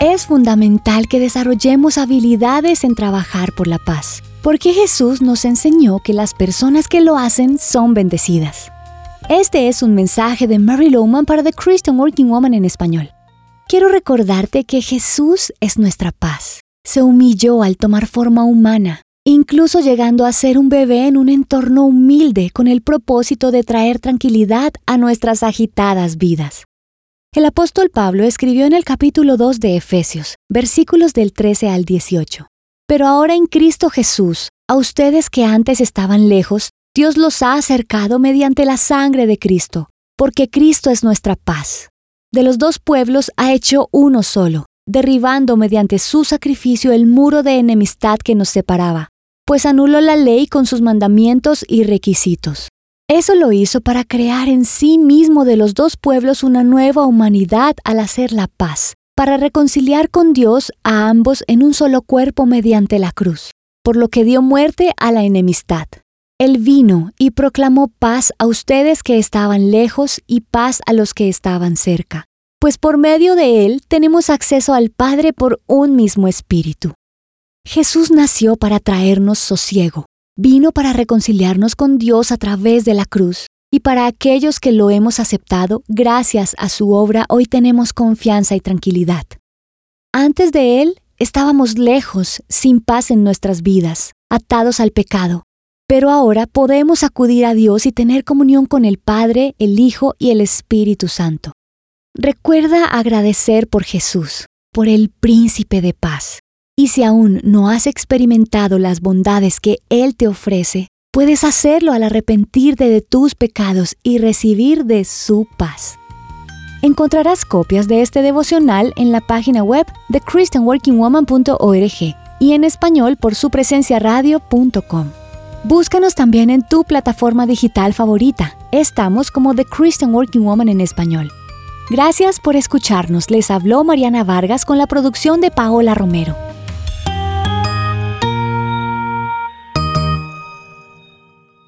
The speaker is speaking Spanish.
Es fundamental que desarrollemos habilidades en trabajar por la paz, porque Jesús nos enseñó que las personas que lo hacen son bendecidas. Este es un mensaje de Mary Lowman para The Christian Working Woman en español. Quiero recordarte que Jesús es nuestra paz. Se humilló al tomar forma humana, incluso llegando a ser un bebé en un entorno humilde con el propósito de traer tranquilidad a nuestras agitadas vidas. El apóstol Pablo escribió en el capítulo 2 de Efesios, versículos del 13 al 18. Pero ahora en Cristo Jesús, a ustedes que antes estaban lejos, Dios los ha acercado mediante la sangre de Cristo, porque Cristo es nuestra paz. De los dos pueblos ha hecho uno solo, derribando mediante su sacrificio el muro de enemistad que nos separaba, pues anuló la ley con sus mandamientos y requisitos. Eso lo hizo para crear en sí mismo de los dos pueblos una nueva humanidad al hacer la paz, para reconciliar con Dios a ambos en un solo cuerpo mediante la cruz, por lo que dio muerte a la enemistad. Él vino y proclamó paz a ustedes que estaban lejos y paz a los que estaban cerca, pues por medio de Él tenemos acceso al Padre por un mismo espíritu. Jesús nació para traernos sosiego, vino para reconciliarnos con Dios a través de la cruz, y para aquellos que lo hemos aceptado, gracias a su obra, hoy tenemos confianza y tranquilidad. Antes de Él, estábamos lejos, sin paz en nuestras vidas, atados al pecado, pero ahora podemos acudir a Dios y tener comunión con el Padre, el Hijo y el Espíritu Santo. Recuerda agradecer por Jesús, por el príncipe de paz. Y si aún no has experimentado las bondades que Él te ofrece, puedes hacerlo al arrepentirte de tus pecados y recibir de su paz. Encontrarás copias de este devocional en la página web de christianworkingwoman.org y en español por su presencia radio.com. Búscanos también en tu plataforma digital favorita. Estamos como The Christian Working Woman en español. Gracias por escucharnos. Les habló Mariana Vargas con la producción de Paola Romero.